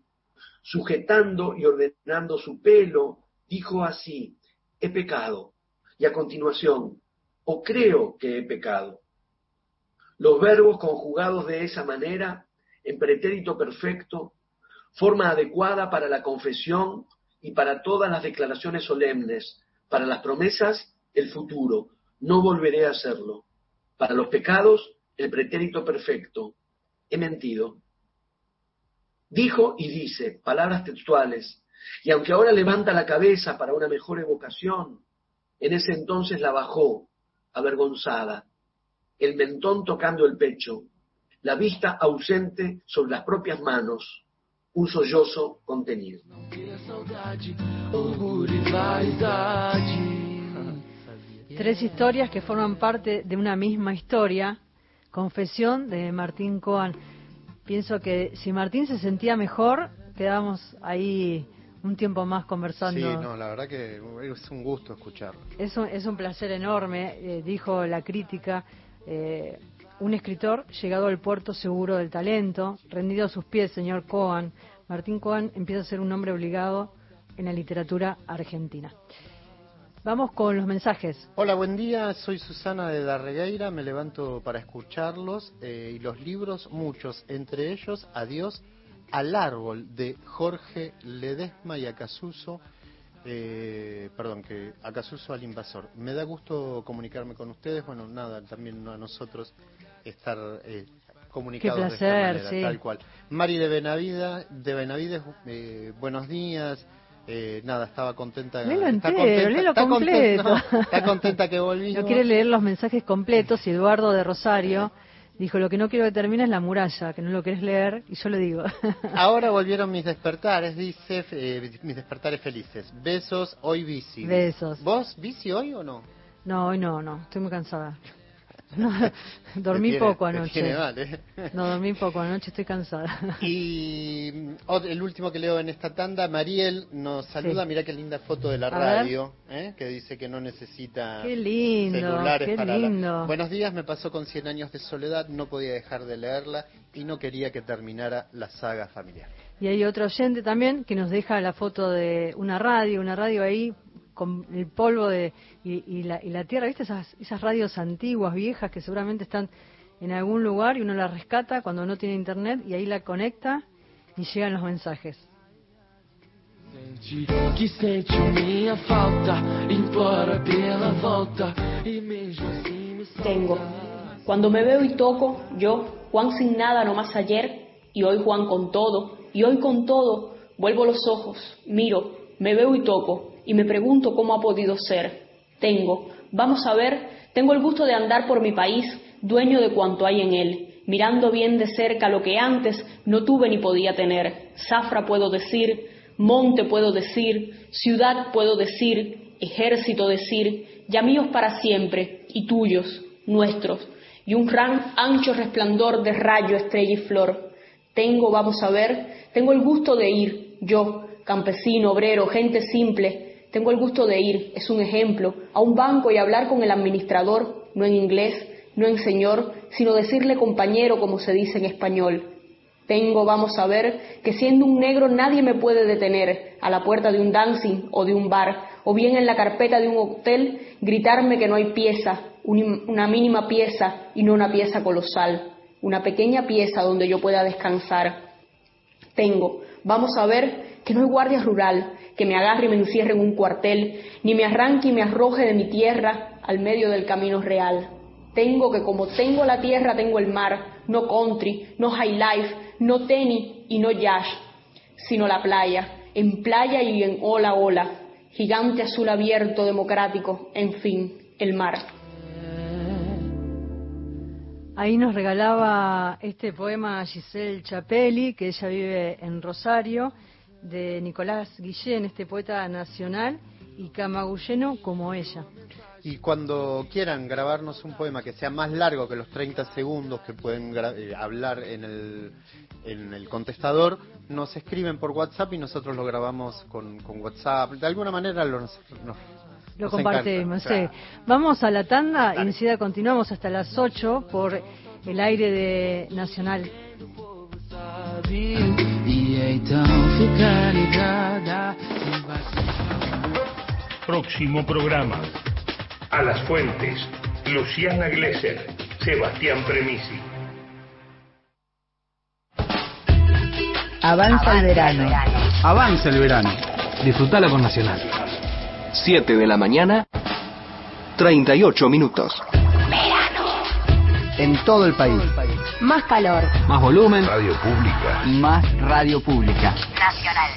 sujetando y ordenando su pelo, dijo así, he pecado. Y a continuación, o creo que he pecado. Los verbos conjugados de esa manera, en pretérito perfecto, forma adecuada para la confesión y para todas las declaraciones solemnes, para las promesas, el futuro, no volveré a hacerlo. Para los pecados, el pretérito perfecto, he mentido. Dijo y dice, palabras textuales, y aunque ahora levanta la cabeza para una mejor evocación, en ese entonces la bajó, avergonzada, el mentón tocando el pecho, la vista ausente sobre las propias manos, un sollozo contenido. Tres historias que forman parte de una misma historia. Confesión de Martín Coan. Pienso que si Martín se sentía mejor, quedamos ahí un tiempo más conversando. Sí, no, la verdad que es un gusto escucharlo. Es un, es un placer enorme, eh, dijo la crítica, eh, un escritor llegado al puerto seguro del talento, rendido a sus pies, señor Coan. Martín Coan empieza a ser un hombre obligado en la literatura argentina. Vamos con los mensajes. Hola, buen día. Soy Susana de Darregueira. Me levanto para escucharlos. eh, y los libros, muchos. Entre ellos, Adiós al árbol de Jorge Ledesma y Acasuso. eh, perdón, que Acasuso al invasor. Me da gusto comunicarme con ustedes. Bueno, nada, también a nosotros estar eh, comunicados de placer, esta manera, sí. tal cual. Mari de Benavides, de Benavides, eh, buenos días. Eh, nada, estaba contenta. Léelo está entero, contenta- léelo está completo. contenta- no, está contenta que volvimos. No quiere leer los mensajes completos y Eduardo de Rosario dijo, lo que no quiero que termine es la muralla, que no lo querés leer, y yo le digo. Ahora volvieron mis despertares, dice, eh, mis despertares felices. Besos, hoy bici. Besos. ¿Vos bici hoy o no? No, hoy no, no, estoy muy cansada. No, dormí tiene- poco anoche. mal, ¿eh? No, dormí poco anoche, estoy cansada. Y ot- el último que leo en esta tanda, Mariel nos saluda, Sí. mirá qué linda foto de la radio, ¿eh? que dice que no necesita Qué lindo, celulares qué para la- lindo. Buenos días, me pasó con 100 años de soledad, no podía dejar de leerla y no quería que terminara la saga familiar. Y hay otro oyente también que nos deja la foto de una radio, una radio ahí con el polvo de, y, y la, y la tierra, ¿viste? Esas, esas radios antiguas, viejas, que seguramente están en algún lugar y uno la rescata cuando no tiene internet y ahí la conecta y llegan los mensajes. Tengo. Cuando me veo y toco, yo, Juan sin nada no más ayer, y hoy Juan con todo, y hoy con todo, vuelvo los ojos, miro, me veo y toco, y me pregunto cómo ha podido ser. Tengo, vamos a ver, tengo el gusto de andar por mi país, dueño de cuanto hay en él, mirando bien de cerca lo que antes no tuve ni podía tener. Zafra puedo decir, monte puedo decir, ciudad puedo decir, ejército decir, ya míos para siempre, y tuyos, nuestros, y un gran ancho resplandor de rayo, estrella y flor. Tengo, vamos a ver, tengo el gusto de ir, yo, campesino, obrero, gente simple, tengo el gusto de ir, es un ejemplo, a un banco y hablar con el administrador, no en inglés, no en señor, sino decirle compañero como se dice en español. Tengo, vamos a ver, que siendo un negro nadie me puede detener a la puerta de un dancing o de un bar, o bien en la carpeta de un hotel, gritarme que no hay pieza, una mínima pieza y no una pieza colosal, una pequeña pieza donde yo pueda descansar. Tengo, vamos a ver, que no hay guardia rural, que me agarre y me encierre en un cuartel, ni me arranque y me arroje de mi tierra al medio del camino real. Tengo que como tengo la tierra, tengo el mar, no country, no high life, no tenis y no yash, sino la playa, en playa y en ola ola, gigante azul abierto, democrático, en fin, el mar. Ahí nos regalaba este poema Giselle Chapelli, que ella vive en Rosario, de Nicolás Guillén, este poeta nacional, y camagulleno como ella. Y cuando quieran grabarnos un poema que sea más largo que los 30 segundos que pueden eh, hablar en el, en el contestador, nos escriben por WhatsApp y nosotros lo grabamos con, con WhatsApp. De alguna manera lo, nos, lo compartimos. Sí. Vamos a la tanda y enseguida continuamos hasta las 8 por el aire de Nacional. Próximo programa. A las fuentes. Luciana Glesser. Sebastián Premisi. Avanza el verano. Avanza el verano. Disfrutalo con Nacional. 7 de la mañana, 38 minutos. Verano. En todo el país. Más calor. Más volumen. Radio Pública. Más radio pública. Nacional.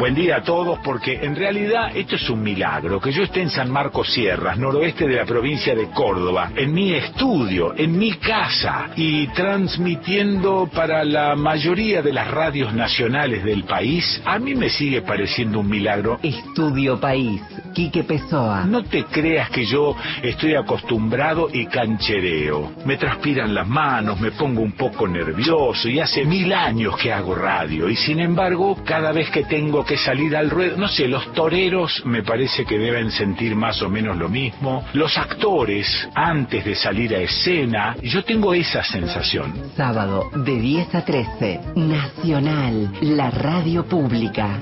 Buen día a todos, porque en realidad esto es un milagro, que yo esté en San Marcos Sierras, noroeste de la provincia de Córdoba, en mi estudio, en mi casa, y transmitiendo para la mayoría de las radios nacionales del país, a mí me sigue pareciendo un milagro. Estudio País, Quique Pessoa. No te creas que yo estoy acostumbrado y canchereo. Me transpiran las manos, me pongo un poco nervioso y hace mil años que hago radio, y sin embargo, cada vez que tengo que salir al ruedo. No sé, los toreros me parece que deben sentir más o menos lo mismo. Los actores, antes de salir a escena, yo tengo esa sensación. Sábado de 10 a 13, Nacional, la radio pública.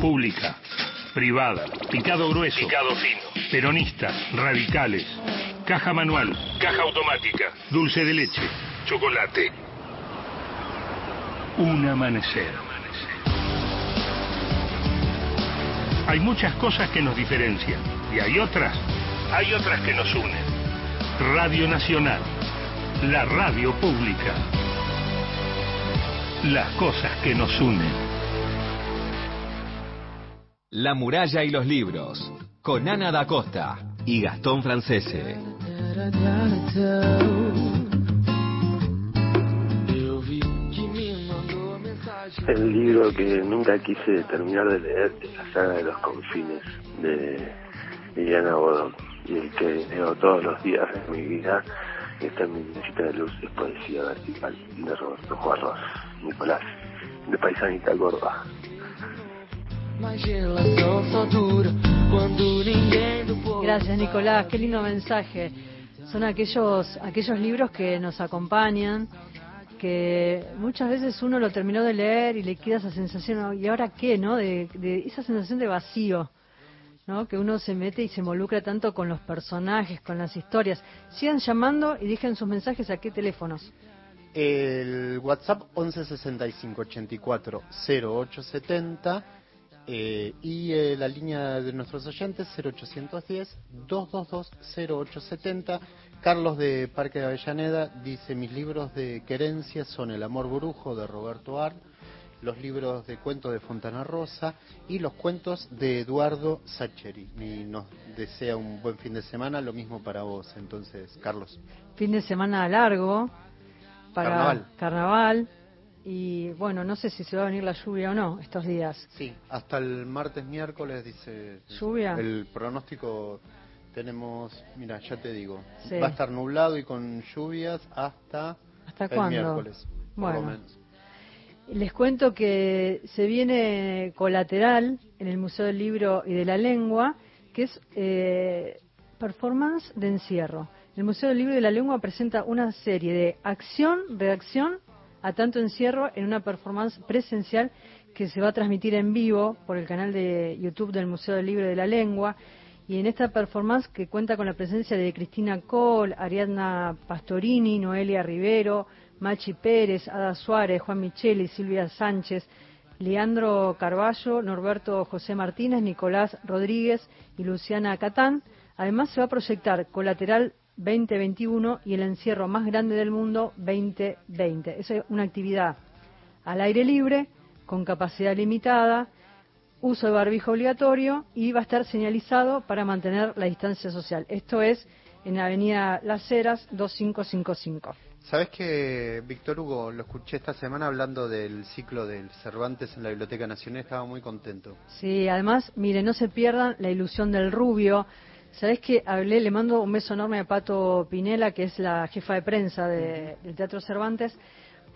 Pública, privada, picado grueso, picado fino, peronistas, radicales, caja manual, caja automática, dulce de leche, chocolate. Un amanecer. Hay muchas cosas que nos diferencian y hay otras, hay otras que nos unen. Radio Nacional, la radio pública. Las cosas que nos unen. La muralla y los libros, con Ana da Costa y Gastón Francese. El libro que nunca quise terminar de leer la saga de los confines de Liliana Bodón y el que leo todos los días de mi vida está en mi mesita de luz es poesía vertical de Roberto Juarros Nicolás de Paisanita Gorda Gracias Nicolás, qué lindo mensaje. Son aquellos aquellos libros que nos acompañan, que muchas veces uno lo terminó de leer y le queda esa sensación, ¿y ahora qué? ¿no? De, esa sensación de vacío, ¿no? Que uno se mete y se involucra tanto con los personajes, con las historias. Sigan llamando y dejen sus mensajes a qué teléfonos. El WhatsApp 11 65 84 0870 eh, y eh, la línea de nuestros oyentes 0810 222 0870. Carlos de Parque de Avellaneda dice: Mis libros de querencia son El amor brujo de Roberto Ar, los libros de cuentos de Fontana Rosa y los cuentos de Eduardo Sacheri. Y nos desea un buen fin de semana, lo mismo para vos, entonces, Carlos. Fin de semana largo para Carnaval. carnaval. Y bueno, no sé si se va a venir la lluvia o no estos días. Sí, hasta el martes, miércoles, dice. ¿Lluvia? El pronóstico tenemos, mira, ya te digo, Sí. va a estar nublado y con lluvias hasta, ¿Hasta el cuándo? miércoles. por lo Bueno. menos. Les cuento que se viene colateral en el Museo del Libro y de la Lengua, que es eh, performance de encierro. El Museo del Libro y de la Lengua presenta una serie de acción, reacción a tanto encierro en una performance presencial que se va a transmitir en vivo por el canal de YouTube del Museo del Libro y de la Lengua. Y en esta performance que cuenta con la presencia de Cristina Cole, Ariadna Pastorini, Noelia Rivero, Machi Pérez, Ada Suárez, Juan Micheli, Silvia Sánchez, Leandro Carballo, Norberto José Martínez, Nicolás Rodríguez y Luciana Catán. Además se va a proyectar Colateral 2021 y el encierro más grande del mundo 2020. Es una actividad al aire libre, con capacidad limitada, uso de barbijo obligatorio y va a estar señalizado para mantener la distancia social. Esto es en Avenida Las Heras 2555. ¿Sabes que Víctor Hugo lo escuché esta semana hablando del ciclo del Cervantes en la Biblioteca Nacional? Estaba muy contento. Sí, además, mire, no se pierdan la ilusión del rubio. ¿Sabés que hablé? Le mando un beso enorme a Pato Pinela, que es la jefa de prensa de- del Teatro Cervantes,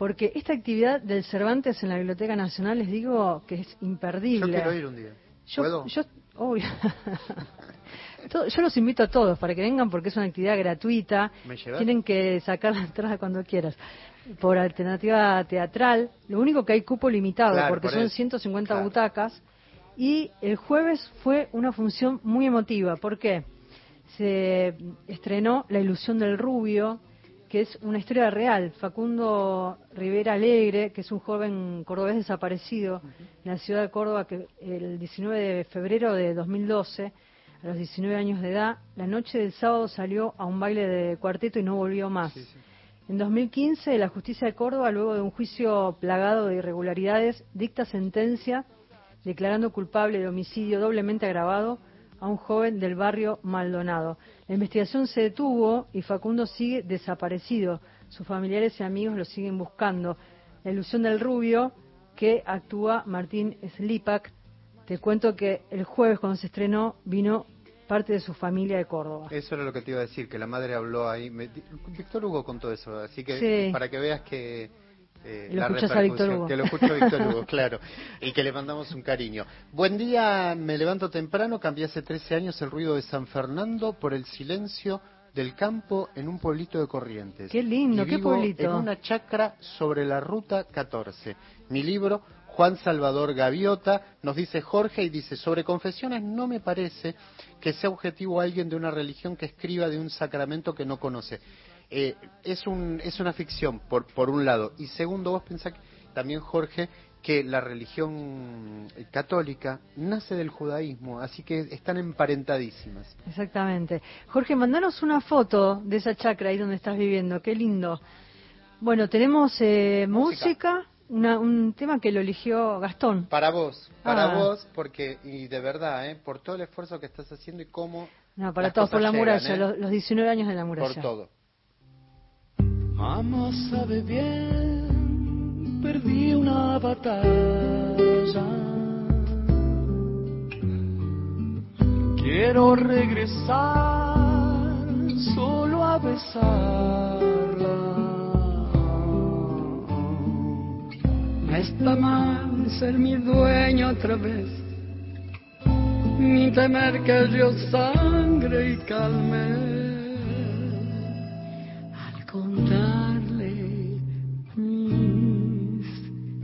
porque esta actividad del Cervantes en la Biblioteca Nacional, les digo que es Yo imperdible. quiero ir un día. Yo, ¿Puedo? yo, yo los invito a todos para que vengan porque es una actividad gratuita. ¿Me? Tienen que sacar la entrada cuando quieras. Por alternativa teatral, lo único que hay cupo limitado Claro, porque por son eso. 150 Claro. butacas. Y el jueves fue una función muy emotiva. ¿Por qué? Se estrenó La ilusión del rubio, que es una historia real. Facundo Rivera Alegre, que es un joven cordobés desaparecido en la ciudad de Córdoba, que el 19 de febrero de 2012, a los 19 años de edad, la noche del sábado salió a un baile de cuarteto y no volvió más. En 2015, la justicia de Córdoba, luego de un juicio plagado de irregularidades, dicta sentencia declarando culpable de homicidio doblemente agravado a un joven del barrio Maldonado. La investigación se detuvo y Facundo sigue desaparecido. Sus familiares y amigos lo siguen buscando. La ilusión del rubio que actúa Martín Slipak. Te cuento que el jueves cuando se estrenó vino parte de su familia de Córdoba. Eso era lo que te iba a decir, que la madre habló ahí. Me- Víctor Hugo contó eso, así que Sí. para que veas que... eh, Lo la escuchas a Víctor Hugo. Que lo escucho a Víctor Hugo, claro. Y que le mandamos un cariño. Buen día, me levanto temprano, cambié hace 13 años el ruido de San Fernando por el silencio del campo en un pueblito de Corrientes. Qué lindo, Y qué vivo pueblito. En una chacra sobre la ruta 14. Mi libro, Juan Salvador Gaviota, nos dice Jorge y dice, sobre confesiones no me parece que sea objetivo alguien de una religión que escriba de un sacramento que no conoce. Eh, es, un, es una ficción, por, por un lado. Y segundo, vos pensás que- también, Jorge, que la religión católica nace del judaísmo, así que están emparentadísimas. Exactamente. Jorge, mandanos una foto de esa chacra ahí donde estás viviendo. Qué lindo. Bueno, tenemos eh, música, una- un tema que lo eligió Gastón. Para vos, para Ah. vos, porque, y de verdad, ¿eh? por todo el esfuerzo que estás haciendo y cómo... No, para todos, por la llegan, muralla, ¿eh? los, los 19 años de la muralla. Por todo. Mamá sabe bien, perdí una batalla. Quiero regresar solo a besarla. Está mal ser mi dueño otra vez, ni temer que yo sangre y calme al contarle mis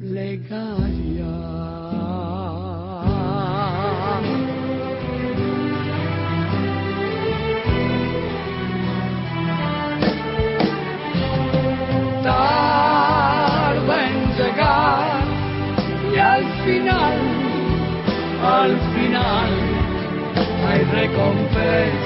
plegarias. Tarda en llegar y al final, al final hay recompensa.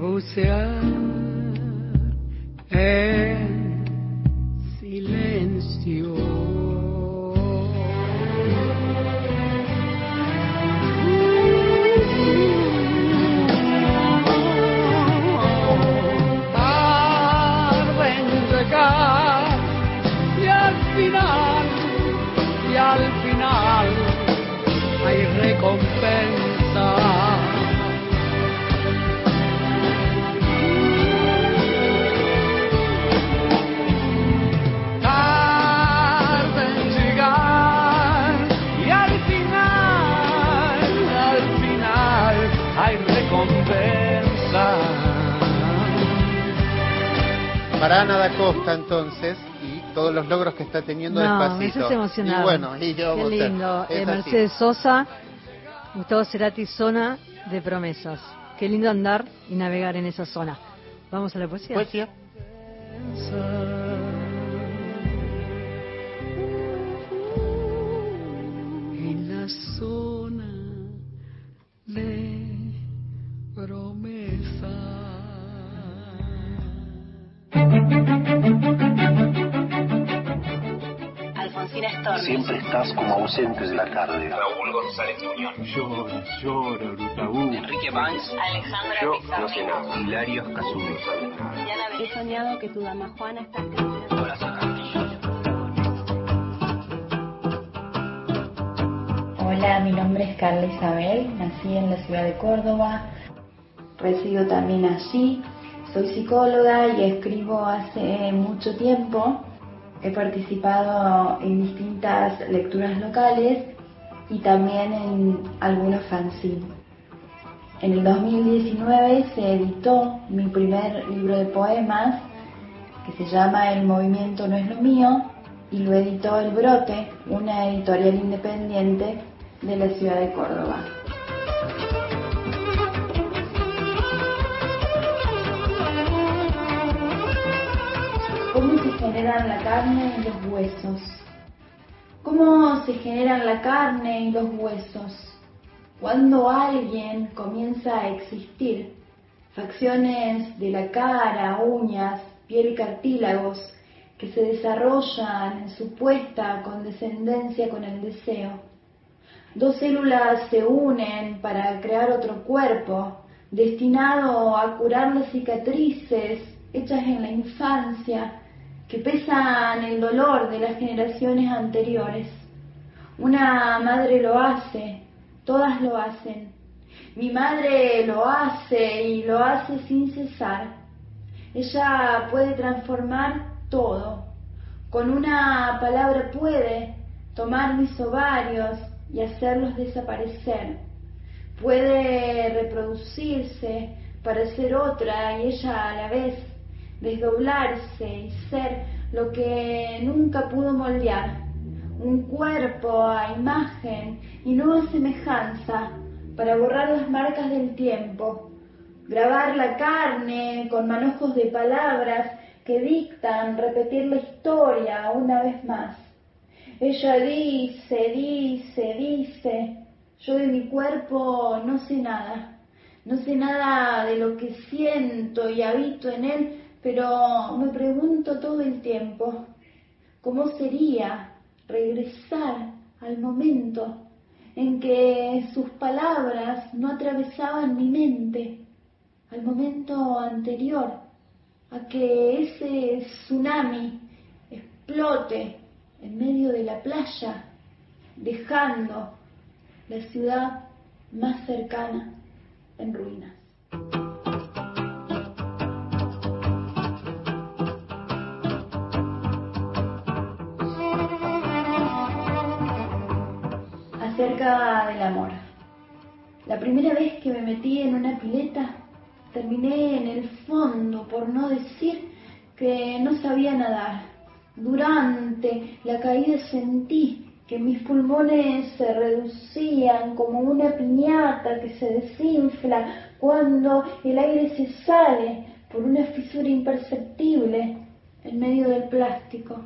Se bucear Para Ana da Costa, entonces, y todos los logros que está teniendo No, me despacito. haces emocionado. Y bueno, y yo Qué lindo. Eh. Mercedes Sosa, Gustavo Cerati, zona de promesas. Qué lindo andar y navegar en esa zona. Vamos a la poesía. Poesía. Siempre estás como ausente de la tarde. Raúl González Muñoz. Llora, llora, Brutaú. Enrique Banks. Alexandra Yo Pizarro. no sé nada. Hilario Cazú. He soñado que tu dama Juana está. Hola, mi nombre es Carla Isabel, nací en la ciudad de Córdoba, resido también allí, soy psicóloga y escribo hace mucho tiempo. He participado en distintas lecturas locales y también en algunos fanzines. En el 2019 se editó mi primer libro de poemas que se llama El movimiento no es lo mío y lo editó El Brote, una editorial independiente de la ciudad de Córdoba. Generan la carne y los huesos? ¿Cómo se generan la carne y los huesos? Cuando alguien comienza a existir, facciones de la cara, uñas, piel y cartílagos que se desarrollan en supuesta condescendencia con el deseo. Dos células se unen para crear otro cuerpo destinado a curar las cicatrices hechas en la infancia que pesan el dolor de las generaciones anteriores. Una madre lo hace, todas lo hacen. Mi madre lo hace y lo hace sin cesar. Ella puede transformar todo. Con una palabra puede tomar mis ovarios y hacerlos desaparecer. Puede reproducirse para ser otra y ella a la vez desdoblarse y ser lo que nunca pudo moldear, un cuerpo a imagen y no a semejanza para borrar las marcas del tiempo, grabar la carne con manojos de palabras que dictan repetir la historia una vez más. Ella dice, dice, dice, yo de mi cuerpo no sé nada, no sé nada de lo que siento y habito en él, pero me pregunto todo el tiempo, ¿cómo sería regresar al momento en que sus palabras no atravesaban mi mente, al momento anterior a que ese tsunami explote en medio de la playa, dejando la ciudad más cercana, en ruinas. Del amor. La primera vez que me metí en una pileta, terminé en el fondo, por no decir que no sabía nadar. Durante la caída sentí que mis pulmones se reducían como una piñata que se desinfla cuando el aire se sale por una fisura imperceptible en medio del plástico.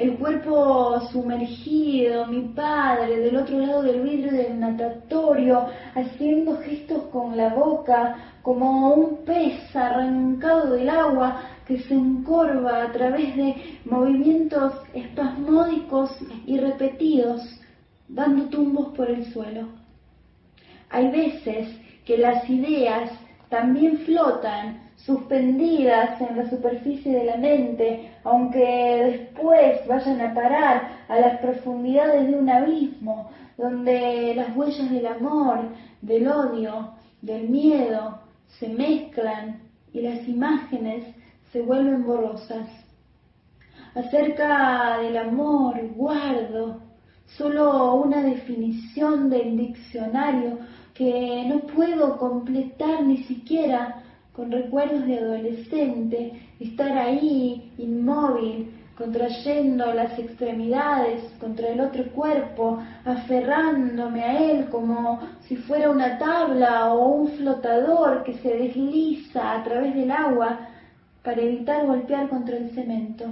El cuerpo sumergido, mi padre del otro lado del vidrio del natatorio, haciendo gestos con la boca, como un pez arrancado del agua que se encorva a través de movimientos espasmódicos y repetidos, dando tumbos por el suelo. Hay veces que las ideas también flotan suspendidas en la superficie de la mente, aunque después vayan a parar a las profundidades de un abismo, donde las huellas del amor, del odio, del miedo se mezclan y las imágenes se vuelven borrosas. Acerca del amor guardo solo una definición del diccionario que no puedo completar ni siquiera con recuerdos de adolescente, estar ahí inmóvil, contrayendo las extremidades contra el otro cuerpo, aferrándome a él como si fuera una tabla o un flotador que se desliza a través del agua para evitar golpear contra el cemento,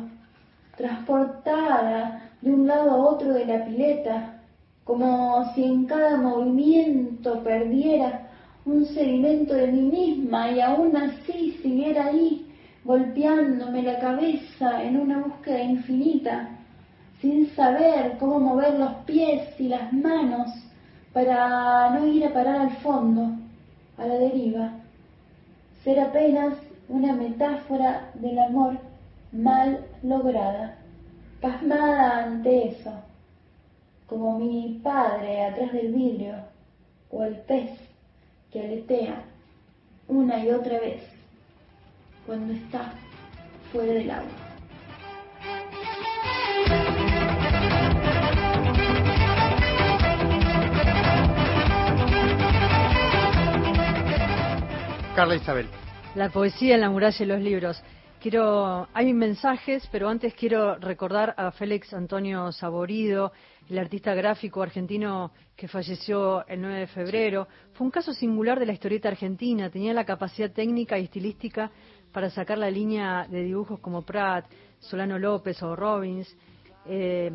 transportada de un lado a otro de la pileta, como si en cada movimiento perdiera un sedimento de mí misma y aún así siguiera ahí, golpeándome la cabeza en una búsqueda infinita, sin saber cómo mover los pies y las manos para no ir a parar al fondo, a la deriva, ser apenas una metáfora del amor mal lograda, pasmada ante eso, como mi padre atrás del vidrio o el pez que aletea una y otra vez cuando está fuera del agua. Carla Isabel. La poesía en la muralla y los libros. Quiero, hay mensajes, pero antes quiero recordar a Félix Antonio Saborido, el artista gráfico argentino que falleció el 9 de febrero. Fue un caso singular de la historieta argentina. Tenía la capacidad técnica y estilística para sacar la línea de dibujos como Pratt, Solano López o Robbins. Eh,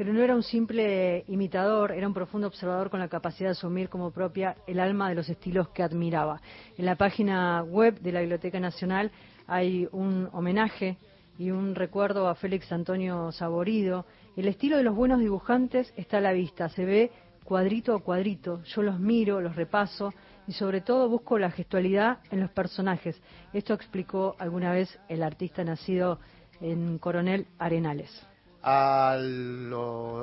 pero no era un simple imitador, era un profundo observador con la capacidad de asumir como propia el alma de los estilos que admiraba. En la página web de la Biblioteca Nacional hay un homenaje y un recuerdo a Félix Antonio Saborido. El estilo de los buenos dibujantes está a la vista, se ve cuadrito a cuadrito. Yo los miro, los repaso y sobre todo busco la gestualidad en los personajes. Esto explicó alguna vez el artista nacido en Coronel Arenales. Al,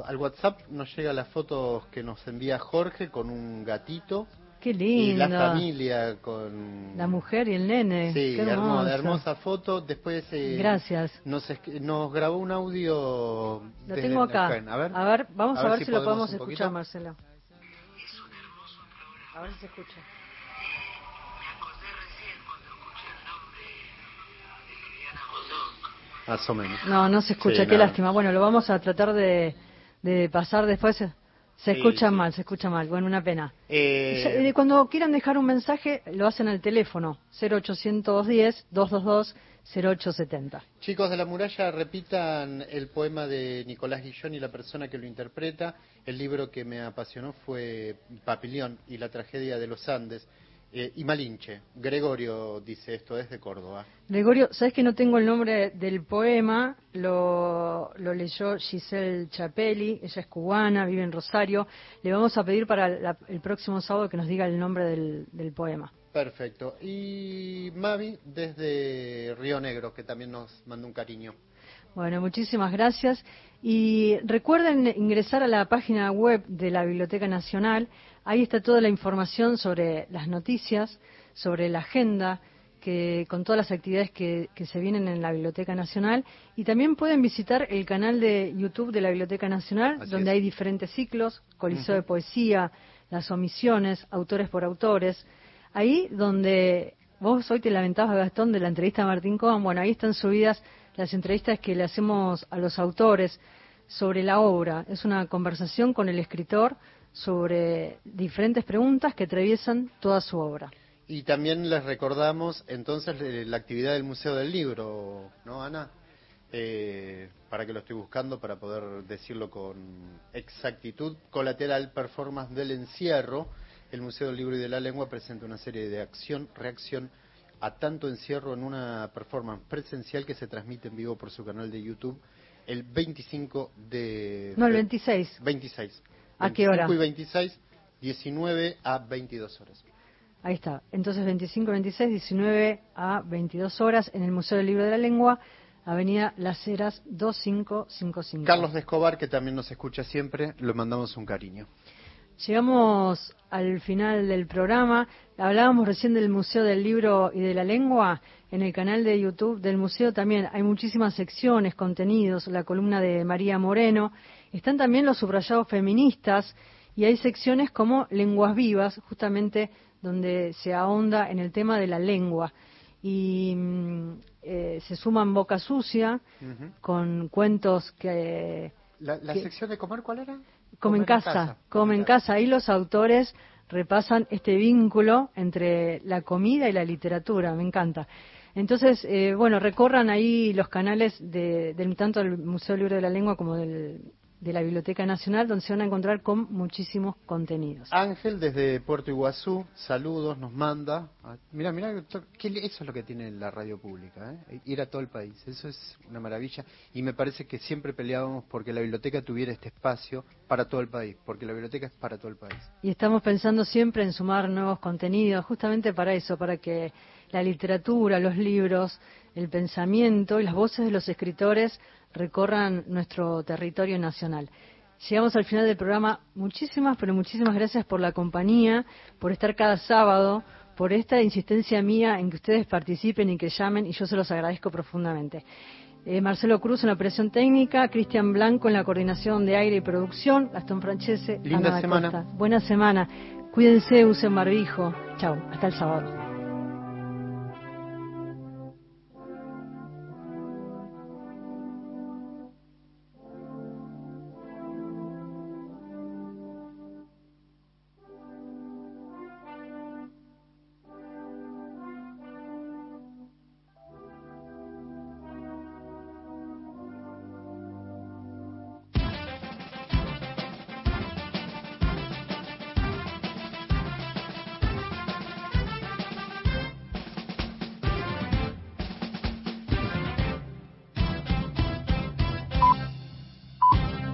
al, WhatsApp nos llega las fotos que nos envía Jorge con un gatito. Qué lindo. Y la familia con... La mujer y el nene. Sí, Qué hermosa. hermosa foto. Después eh, Gracias. Nos, nos grabó un audio. Lo tengo acá. A ver, a ver, vamos a, ver, si, si lo podemos escuchar, Marcelo. A ver si se escucha. Más o menos. No, no se escucha, Sí, qué no. lástima. Bueno, lo vamos a tratar de, de pasar después. Se Sí, escucha sí. mal, se escucha mal. Bueno, una pena. Eh, eh, Cuando quieran dejar un mensaje, lo hacen al teléfono 0810-222-0870. Chicos de la muralla, repitan el poema de Nicolás Guillón y la persona que lo interpreta. El libro que me apasionó fue Papilión y la tragedia de los Andes. Eh, y Malinche, Gregorio dice esto desde Córdoba. Gregorio, ¿sabes que no tengo el nombre del poema? Lo, lo leyó Giselle Chapelli, ella es cubana, vive en Rosario. Le vamos a pedir para la- el próximo sábado que nos diga el nombre del, del poema. Perfecto. Y Mavi desde Río Negro, que también nos manda un cariño. Bueno, muchísimas gracias. Y recuerden ingresar a la página web de la Biblioteca Nacional. Ahí está toda la información sobre las noticias, sobre la agenda, que, con todas las actividades que, que, se vienen en la Biblioteca Nacional. Y también pueden visitar el canal de YouTube de la Biblioteca Nacional, Así donde es. hay diferentes ciclos, Coliseo de Poesía, las omisiones, autores por autores. Ahí donde vos hoy te lamentabas, Gastón, de la entrevista a Martín Cohen, bueno, ahí están subidas las entrevistas que le hacemos a los autores sobre la obra. Es una conversación con el escritor sobre diferentes preguntas que atraviesan toda su obra. Y también les recordamos entonces la actividad del Museo del Libro, ¿no, Ana? Eh, para que lo estoy buscando para poder decirlo con exactitud. Colateral Performance del Encierro. El Museo del Libro y de la Lengua presenta una serie de acción-reacción a tanto encierro en una performance presencial que se transmite en vivo por su canal de YouTube el 25 de... No, el fe- 26. 26. ¿A qué hora? 25 y 26, 19 a 22 horas. Ahí está. Entonces 25, 26, 19 a 22 horas en el Museo del Libro de la Lengua, Avenida Las Heras 2555. Carlos de Escobar, que también nos escucha siempre, le mandamos un cariño. Llegamos al final del programa. Hablábamos recién del Museo del Libro y de la Lengua. En el canal de YouTube del museo también hay muchísimas secciones, contenidos, la columna de María Moreno. Están también los subrayados feministas y hay secciones como Lenguas Vivas, justamente donde se ahonda en el tema de la lengua. Y mm, eh, se suman Boca Sucia con cuentos que... ¿La, la que- sección de comer cuál era? Come en casa, come en casa. Ahí los autores repasan este vínculo entre la comida y la literatura, me encanta. Entonces, eh, bueno, recorran ahí los canales de, del tanto del Museo del Libro de la Lengua como del, de la Biblioteca Nacional, donde se van a encontrar con muchísimos contenidos. Ángel desde Puerto Iguazú, saludos, nos manda. Ah, Mira, mira, eso es lo que tiene la radio pública, ¿eh? ir a todo el país. Eso es una maravilla. Y me parece que siempre peleábamos porque la biblioteca tuviera este espacio para todo el país, porque la biblioteca es para todo el país. Y estamos pensando siempre en sumar nuevos contenidos, justamente para eso, para que la literatura, los libros, el pensamiento y las voces de los escritores recorran nuestro territorio nacional. Llegamos al final del programa. Muchísimas, pero muchísimas gracias por la compañía, por estar cada sábado, por esta insistencia mía en que ustedes participen y que llamen, y yo se los agradezco profundamente. Eh, Marcelo Cruz en la operación técnica, Cristian Blanco en la coordinación de aire y producción, Gastón Francese, Linda Ana semana. Costa. Buena semana. Cuídense, usen barbijo. Chao, hasta el sábado.